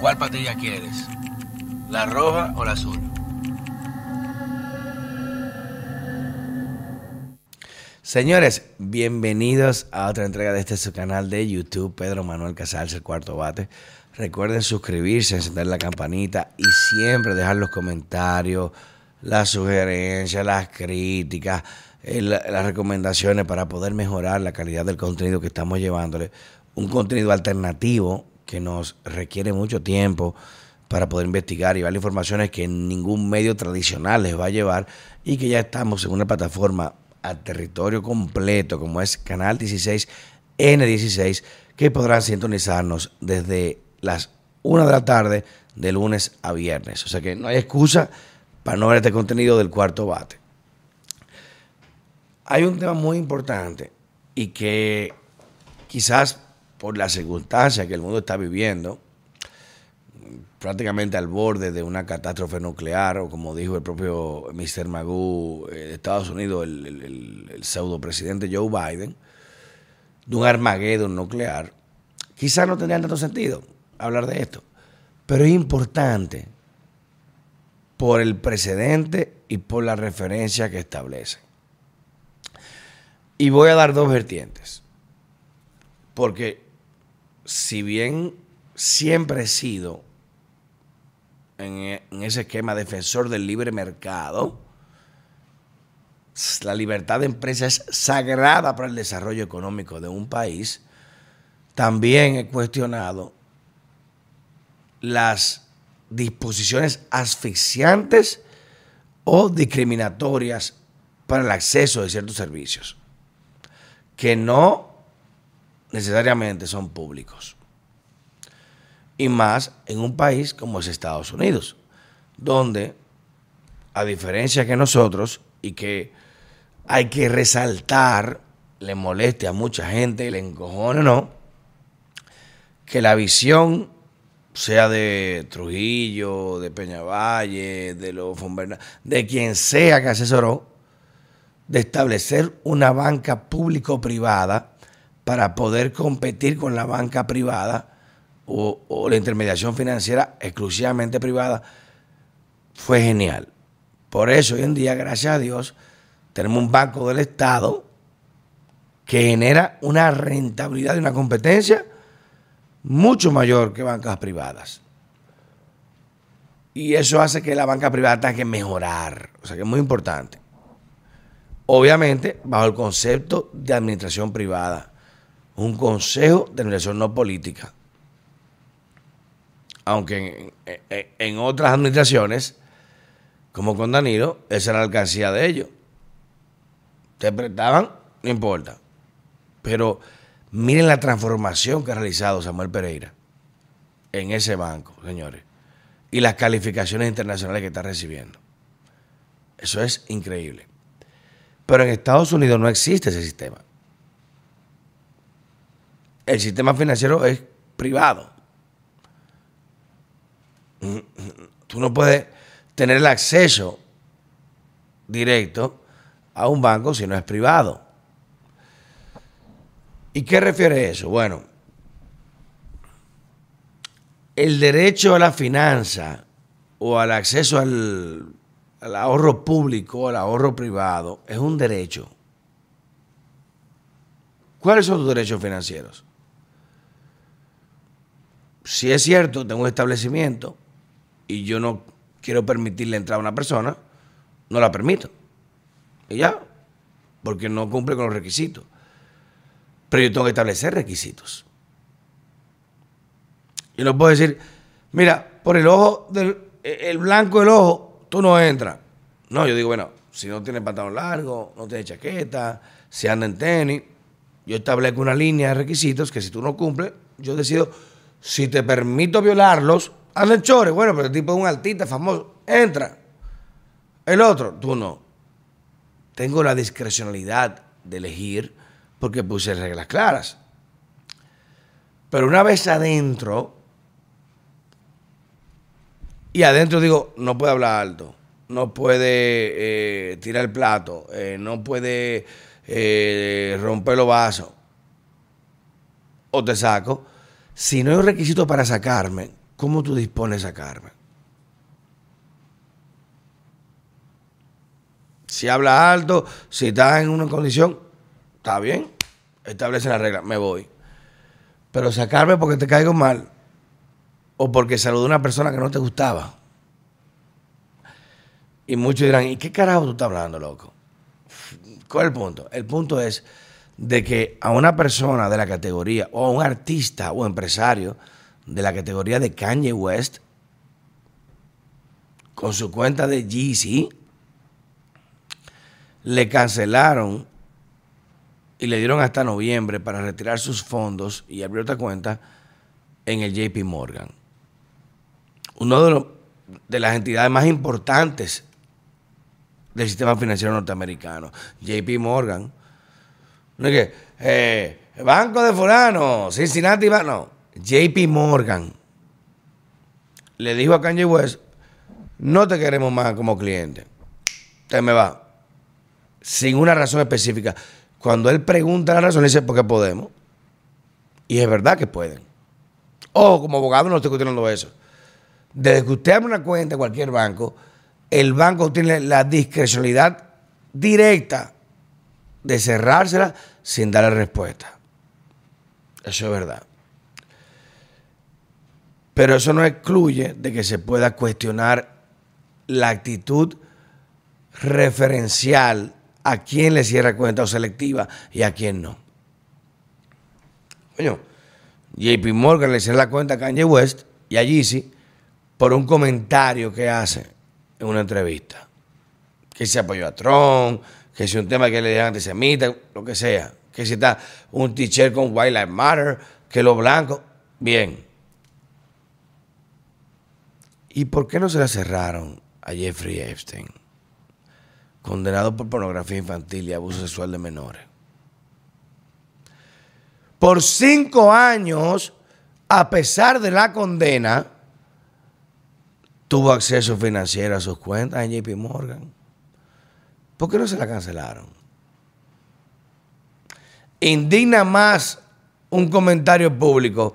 ¿Cuál patilla quieres? ¿La roja o la azul? Señores, bienvenidos a otra entrega de este su canal de YouTube, Pedro Manuel Casals, el cuarto bate. Recuerden suscribirse, encender la campanita y siempre dejar los comentarios, las sugerencias, las críticas, las recomendaciones para poder mejorar la calidad del contenido que estamos llevándole. Un contenido alternativo que nos requiere mucho tiempo para poder investigar y ver informaciones que ningún medio tradicional les va a llevar y que ya estamos en una plataforma a territorio completo como es Canal 16 N16 que podrán sintonizarnos desde las 1 de la tarde de lunes a viernes. O sea que no hay excusa para no ver este contenido del cuarto bate. Hay un tema muy importante y que quizás por la circunstancia que el mundo está viviendo, prácticamente al borde de una catástrofe nuclear, o como dijo el propio Mr. Magoo eh, de Estados Unidos, el, pseudo presidente Joe Biden, de un Armageddon nuclear, quizás no tendría tanto sentido hablar de esto, pero es importante por el precedente y por la referencia que establece. Y voy a dar dos vertientes. Porque si bien siempre he sido en, ese esquema defensor del libre mercado, la libertad de empresa es sagrada para el desarrollo económico de un país, también he cuestionado las disposiciones asfixiantes o discriminatorias para el acceso de ciertos servicios que no necesariamente son públicos. Y más en un país como es Estados Unidos, donde, a diferencia que nosotros, y que hay que resaltar, le moleste a mucha gente, le encojone o no, que la visión sea de Trujillo, de Peñavalle, de los de quien sea que asesoró, de establecer una banca público-privada para poder competir con la banca privada o, la intermediación financiera exclusivamente privada, fue genial. Por eso hoy en día, gracias a Dios, tenemos un banco del Estado que genera una rentabilidad y una competencia mucho mayor que bancas privadas. Y eso hace que la banca privada tenga que mejorar. O sea que es muy importante. Obviamente, bajo el concepto de administración privada, un consejo de administración no política. Aunque en, otras administraciones, como con Danilo, esa era la alcancía de ellos. Te prestaban, no importa. Pero miren la transformación que ha realizado Samuel Pereira en ese banco, señores. Y las calificaciones internacionales que está recibiendo. Eso es increíble. Pero en Estados Unidos no existe ese sistema. El sistema financiero es privado. Tú no puedes tener el acceso directo a un banco si no es privado. ¿Y qué refiere eso? Bueno, el derecho a la finanza o al acceso al ahorro público, el ahorro privado, es un derecho. ¿Cuáles son tus derechos financieros? Si es cierto, tengo un establecimiento y yo no quiero permitirle entrar a una persona, no la permito. Y ya, porque no cumple con los requisitos. Pero yo tengo que establecer requisitos. Yo no puedo decir, mira, por el ojo del el blanco del ojo, tú no entras. No, yo digo, bueno, si no tiene pantalón largo, no tiene chaqueta, si anda en tenis, yo establezco una línea de requisitos que si tú no cumples, yo decido, si te permito violarlos, en chores. Bueno, pero el tipo es un artista famoso, entra. El otro, tú no. Tengo la discrecionalidad de elegir porque puse reglas claras. Pero una vez adentro, y adentro digo, no puede hablar alto, no puede eh, tirar el plato, eh, no puede eh, romper los vasos. O te saco. Si no hay un requisito para sacarme, ¿cómo tú dispones sacarme? Si habla alto, si estás en una condición, está bien, establece la regla, me voy. Pero sacarme porque te caigo mal o porque saludé a una persona que no te gustaba. Y muchos dirán, ¿y qué carajo tú estás hablando, loco? ¿Cuál es el punto? El punto es de que a una persona de la categoría, o a un artista o empresario de la categoría de Kanye West, con su cuenta de Yeezy, le cancelaron y le dieron hasta noviembre para retirar sus fondos y abrir otra cuenta en el JP Morgan. Uno de, de las entidades más importantes del sistema financiero norteamericano. JP Morgan. No es que, eh, Banco de Fulano, Cincinnati, no. JP Morgan le dijo a Kanye West, no te queremos más como cliente. Te me va. Sin una razón específica. Cuando él pregunta la razón, le dice, porque podemos. Y es verdad que pueden. Ojo, como abogado no estoy cuestionando eso. Desde que usted abre una cuenta en cualquier banco, el banco tiene la discrecionalidad directa de cerrársela sin darle respuesta. Eso es verdad. Pero eso no excluye de que se pueda cuestionar la actitud referencial a quién le cierra cuenta o selectiva y a quién no. Coño, JP Morgan le cierra la cuenta a Kanye West y a Yeezy por un comentario que hace en una entrevista. Que se apoyó a Trump, que si un tema que le digan antisemita, lo que sea. Que si está un teacher con White Lives Matter, que los blancos. Bien. ¿Y por qué no se la cerraron a Jeffrey Epstein? Condenado por pornografía infantil y abuso sexual de menores. Por cinco años, a pesar de la condena, tuvo acceso financiero a sus cuentas en JP Morgan. ¿Por qué no se la cancelaron? Indigna más un comentario público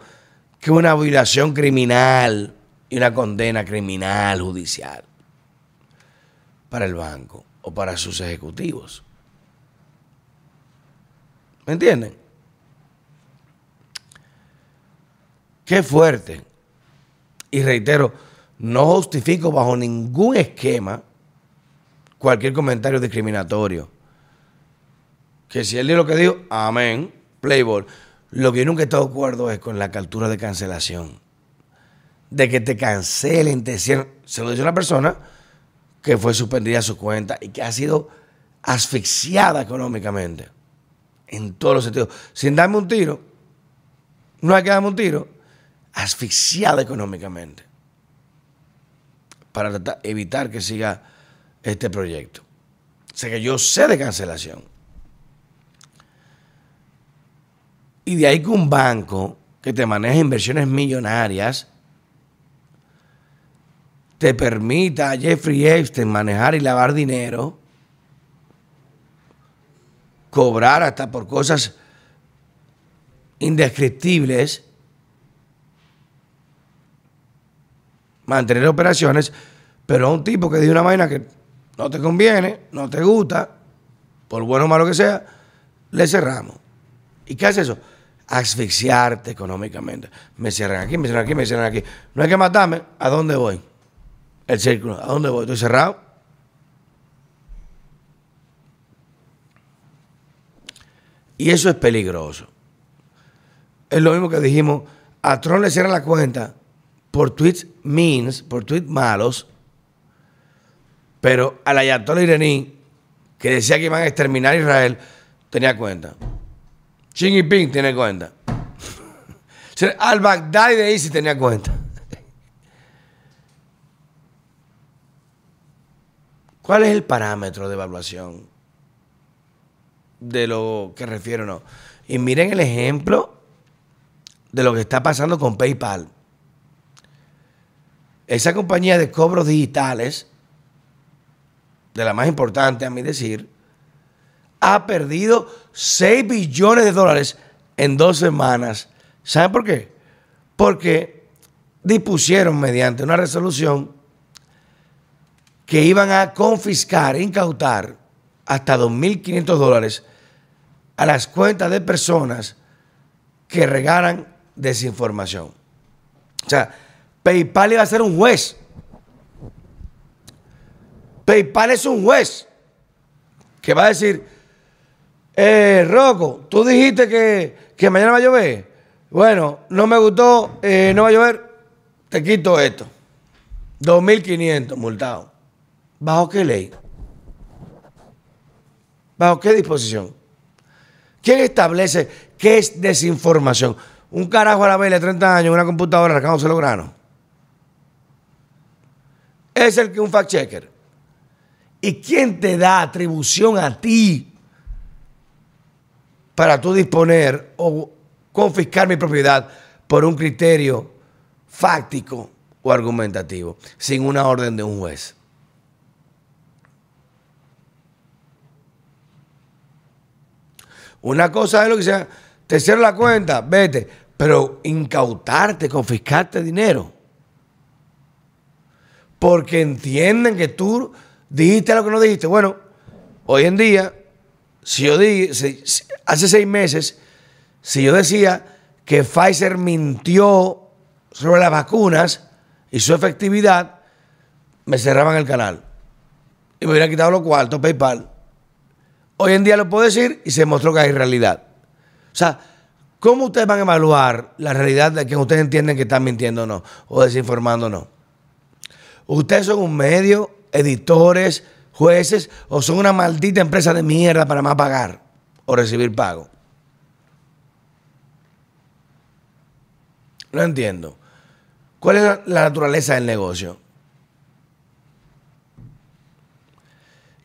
que una violación criminal y una condena criminal judicial para el banco o para sus ejecutivos. ¿Me entienden? Qué fuerte. Y reitero, no justifico bajo ningún esquema cualquier comentario discriminatorio. Que si él dijo lo que dijo, amén, Playboy. Lo que yo nunca he estado de acuerdo es con la captura de cancelación. De que te cancelen, te cierren. Se lo dice una persona que fue suspendida su cuenta y que ha sido asfixiada económicamente. En todos los sentidos. Sin darme un tiro. No hay que darme un tiro. Asfixiada económicamente para evitar que siga este proyecto. O sea que yo sé de cancelación. Y de ahí que un banco que te maneja inversiones millonarias te permita a Jeffrey Epstein manejar y lavar dinero, cobrar hasta por cosas indescriptibles mantener operaciones, pero a un tipo que dice una vaina que no te conviene, no te gusta, por bueno o malo que sea, le cerramos. ¿Y qué hace eso? Asfixiarte económicamente. Me cierran aquí, me cierran aquí, me cierran aquí. No hay que matarme. ¿A dónde voy? El círculo. ¿A dónde voy? ¿Estoy cerrado? Y eso es peligroso. Es lo mismo que dijimos, a Tron le cierran la cuenta por tweets means, por tweets malos, pero al ayatollah iraní, que decía que iban a exterminar a Israel, tenía cuenta. Xi Jinping tiene cuenta. Al Baghdadi de ISIS tenía cuenta. ¿Cuál es el parámetro de evaluación de lo que refiero no? Y miren el ejemplo de lo que está pasando con PayPal esa compañía de cobros digitales, de la más importante a mi decir, ha perdido 6 billones de dólares en dos semanas. ¿Saben por qué? Porque dispusieron mediante una resolución que iban a confiscar, incautar hasta 2.500 dólares a las cuentas de personas que regaran desinformación. O sea, PayPal iba a ser un juez. PayPal es un juez que va a decir, eh, tú dijiste que, mañana va a llover. Bueno, no me gustó, eh, no va a llover, te quito esto. 2.500 multado. ¿Bajo qué ley? ¿Bajo qué disposición? ¿Quién establece qué es desinformación? Un carajo a la vela de 30 años, una computadora arrancándose los granos. Es el que un fact checker. ¿Y quién te da atribución a ti para tú disponer o confiscar mi propiedad por un criterio fáctico o argumentativo, sin una orden de un juez? Una cosa es lo que sea, te cierro la cuenta, vete, pero incautarte, confiscarte dinero. Porque entienden que tú dijiste lo que no dijiste. Bueno, hoy en día, si yo di, hace seis meses, si yo decía que Pfizer mintió sobre las vacunas y su efectividad, me cerraban el canal. Y me hubieran quitado los cuartos, PayPal. Hoy en día lo puedo decir y se mostró que hay realidad. O sea, ¿cómo ustedes van a evaluar la realidad de que ustedes entienden que están mintiendo o no? O desinformando no. Ustedes son un medio, editores, jueces, o son una maldita empresa de mierda para más pagar o recibir pago. No entiendo. ¿Cuál es la naturaleza del negocio?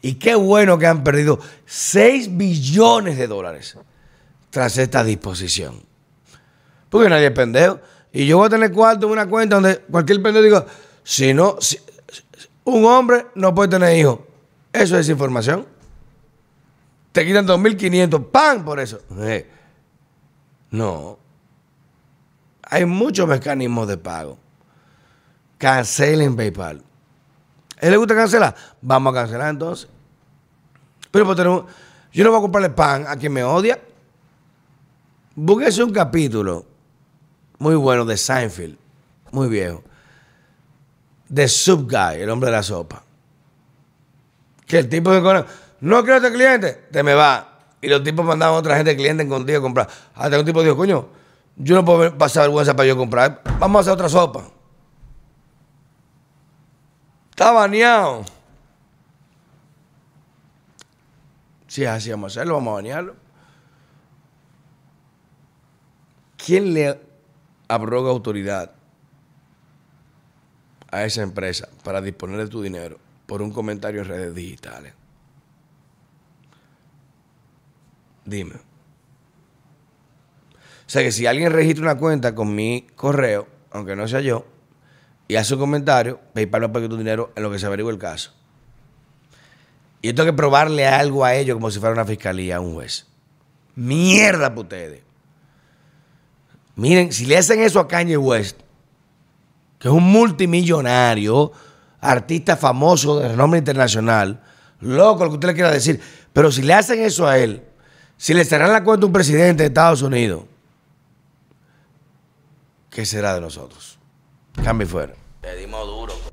Y qué bueno que han perdido 6 billones de dólares tras esta disposición. Porque nadie es pendejo. Y yo voy a tener cuarto en una cuenta donde cualquier pendejo diga, si no, un hombre no puede tener hijos. Eso es información. Te quitan 2.500, ¡pam! Por eso. Eh, no. Hay muchos mecanismos de pago. Cancelen PayPal. ¿A él le gusta cancelar? Vamos a cancelar entonces. Pero pues tenemos, yo no voy a comprarle pan a quien me odia. Búsquese un capítulo muy bueno de Seinfeld, muy viejo, de Sub Guy, el hombre de la sopa. Que el tipo que no quiero este cliente, te me va. Y los tipos mandaban a otra gente cliente contigo a comprar. Hasta un tipo dijo, coño, yo no puedo pasar vergüenza para yo comprar. Vamos a hacer otra sopa. Está baneado. Si así vamos a hacerlo, vamos a banearlo. ¿Quién le abroga autoridad a esa empresa para disponer de tu dinero por un comentario en redes digitales? Dime. O sea que si alguien registra una cuenta con mi correo, aunque no sea yo, y hace un comentario, PayPal va a tu dinero en lo que se averigua el caso. Y yo tengo que probarle algo a ellos como si fuera una fiscalía, un juez. Mierda para ustedes. Miren, si le hacen eso a Kanye West, que es un multimillonario, artista famoso de renombre internacional, loco lo que usted le quiera decir, pero si le hacen eso a él, si le cerran la cuenta a un presidente de Estados Unidos, ¿qué será de nosotros? Cambie fuera. Le dimos duro.